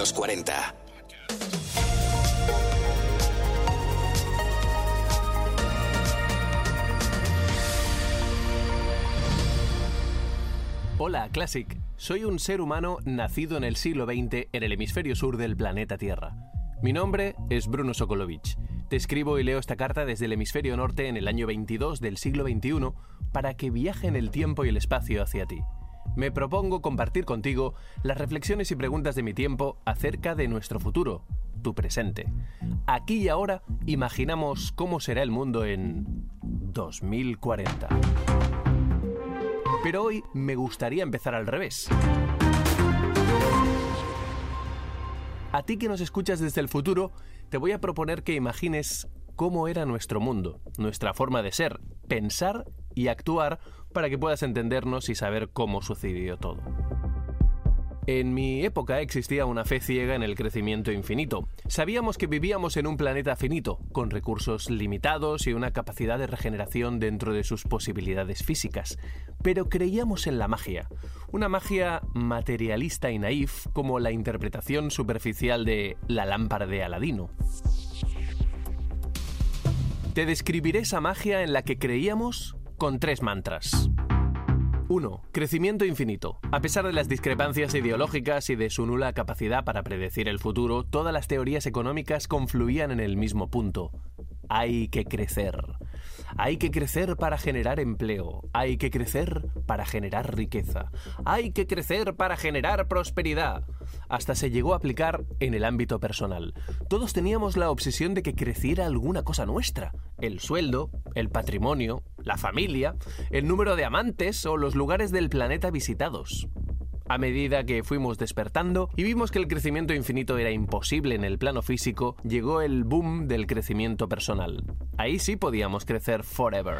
los 40. Hola, Classic. Soy un ser humano nacido en el siglo XX en el hemisferio sur del planeta Tierra. Mi nombre es Bruno Sokolovich. Te escribo y leo esta carta desde el hemisferio norte en el año 22 del siglo XXI para que viaje en el tiempo y el espacio hacia ti. Me propongo compartir contigo las reflexiones y preguntas de mi tiempo acerca de nuestro futuro, tu presente. Aquí y ahora imaginamos cómo será el mundo en 2040. Pero hoy me gustaría empezar al revés. A ti que nos escuchas desde el futuro, te voy a proponer que imagines cómo era nuestro mundo, nuestra forma de ser, pensar y actuar para que puedas entendernos y saber cómo sucedió todo. En mi época existía una fe ciega en el crecimiento infinito. Sabíamos que vivíamos en un planeta finito, con recursos limitados y una capacidad de regeneración dentro de sus posibilidades físicas. Pero creíamos en la magia, una magia materialista y naif como la interpretación superficial de la lámpara de Aladino. Te describiré esa magia en la que creíamos con tres mantras. 1. Crecimiento infinito. A pesar de las discrepancias ideológicas y de su nula capacidad para predecir el futuro, todas las teorías económicas confluían en el mismo punto. Hay que crecer. Hay que crecer para generar empleo. Hay que crecer para generar riqueza. Hay que crecer para generar prosperidad. Hasta se llegó a aplicar en el ámbito personal. Todos teníamos la obsesión de que creciera alguna cosa nuestra. El sueldo, el patrimonio, la familia, el número de amantes o los lugares del planeta visitados. A medida que fuimos despertando y vimos que el crecimiento infinito era imposible en el plano físico, llegó el boom del crecimiento personal. Ahí sí podíamos crecer forever.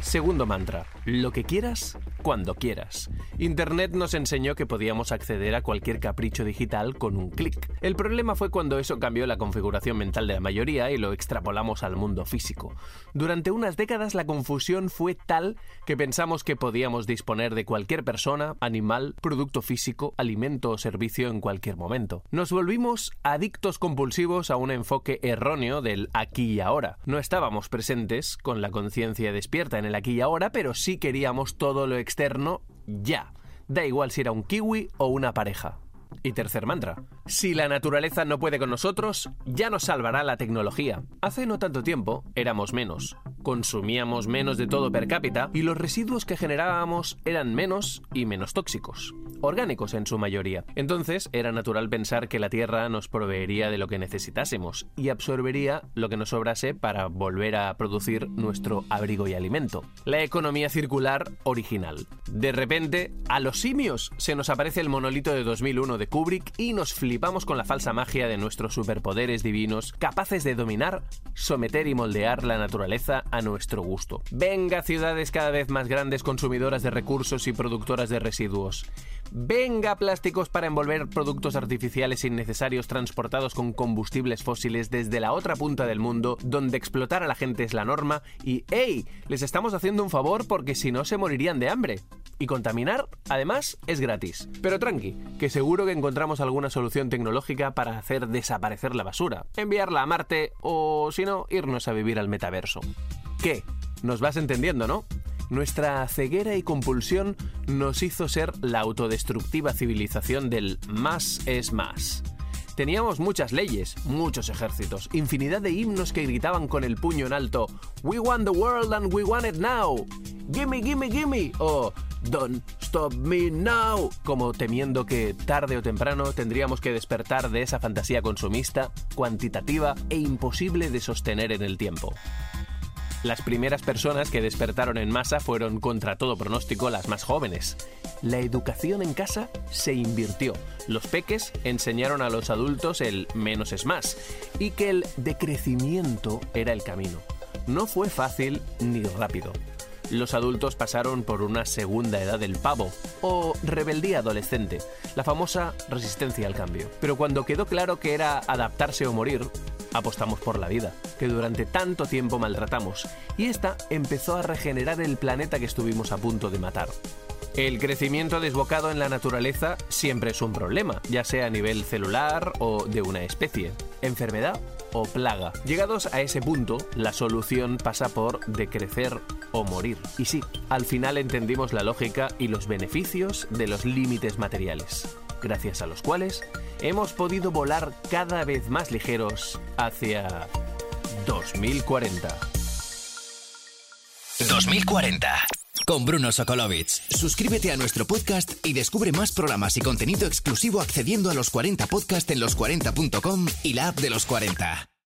Segundo mantra, lo que quieras, cuando quieras. Internet nos enseñó que podíamos acceder a cualquier capricho digital con un clic. El problema fue cuando eso cambió la configuración mental de la mayoría y lo extrapolamos al mundo físico. Durante unas décadas la confusión fue tal que pensamos que podíamos disponer de cualquier persona, animal, producto físico, alimento o servicio en cualquier momento. Nos volvimos adictos compulsivos a un enfoque erróneo del aquí y ahora. No estábamos presentes con la conciencia despierta en el aquí y ahora, pero sí queríamos todo lo externo ya. Da igual si era un kiwi o una pareja. Y tercer mantra. Si la naturaleza no puede con nosotros, ya nos salvará la tecnología. Hace no tanto tiempo éramos menos, consumíamos menos de todo per cápita y los residuos que generábamos eran menos y menos tóxicos, orgánicos en su mayoría. Entonces era natural pensar que la Tierra nos proveería de lo que necesitásemos y absorbería lo que nos sobrase para volver a producir nuestro abrigo y alimento. La economía circular original. De repente, a los simios se nos aparece el monolito de 2001 de Kubrick y nos flipamos con la falsa magia de nuestros superpoderes divinos capaces de dominar, someter y moldear la naturaleza nuestro gusto. Venga ciudades cada vez más grandes consumidoras de recursos y productoras de residuos. Venga plásticos para envolver productos artificiales innecesarios transportados con combustibles fósiles desde la otra punta del mundo donde explotar a la gente es la norma y ¡hey! Les estamos haciendo un favor porque si no se morirían de hambre. Y contaminar, además, es gratis. Pero tranqui, que seguro que encontramos alguna solución tecnológica para hacer desaparecer la basura, enviarla a Marte o, si no, irnos a vivir al metaverso. ¿Qué? ¿Nos vas entendiendo, no? Nuestra ceguera y compulsión nos hizo ser la autodestructiva civilización del más es más. Teníamos muchas leyes, muchos ejércitos, infinidad de himnos que gritaban con el puño en alto We want the world and we want it now. Gimme, gimme, gimme. O Don't stop me now. Como temiendo que tarde o temprano tendríamos que despertar de esa fantasía consumista, cuantitativa e imposible de sostener en el tiempo. Las primeras personas que despertaron en masa fueron contra todo pronóstico las más jóvenes. La educación en casa se invirtió. Los peques enseñaron a los adultos el menos es más y que el decrecimiento era el camino. No fue fácil ni rápido. Los adultos pasaron por una segunda edad del pavo, o rebeldía adolescente, la famosa resistencia al cambio. Pero cuando quedó claro que era adaptarse o morir, apostamos por la vida, que durante tanto tiempo maltratamos, y esta empezó a regenerar el planeta que estuvimos a punto de matar. El crecimiento desbocado en la naturaleza siempre es un problema, ya sea a nivel celular o de una especie, enfermedad plaga. Llegados a ese punto, la solución pasa por decrecer o morir. Y sí, al final entendimos la lógica y los beneficios de los límites materiales, gracias a los cuales hemos podido volar cada vez más ligeros hacia 2040. 2040 con Bruno Sokolovic. Suscríbete a nuestro podcast y descubre más programas y contenido exclusivo accediendo a los 40 podcast en los40.com y la app de los 40.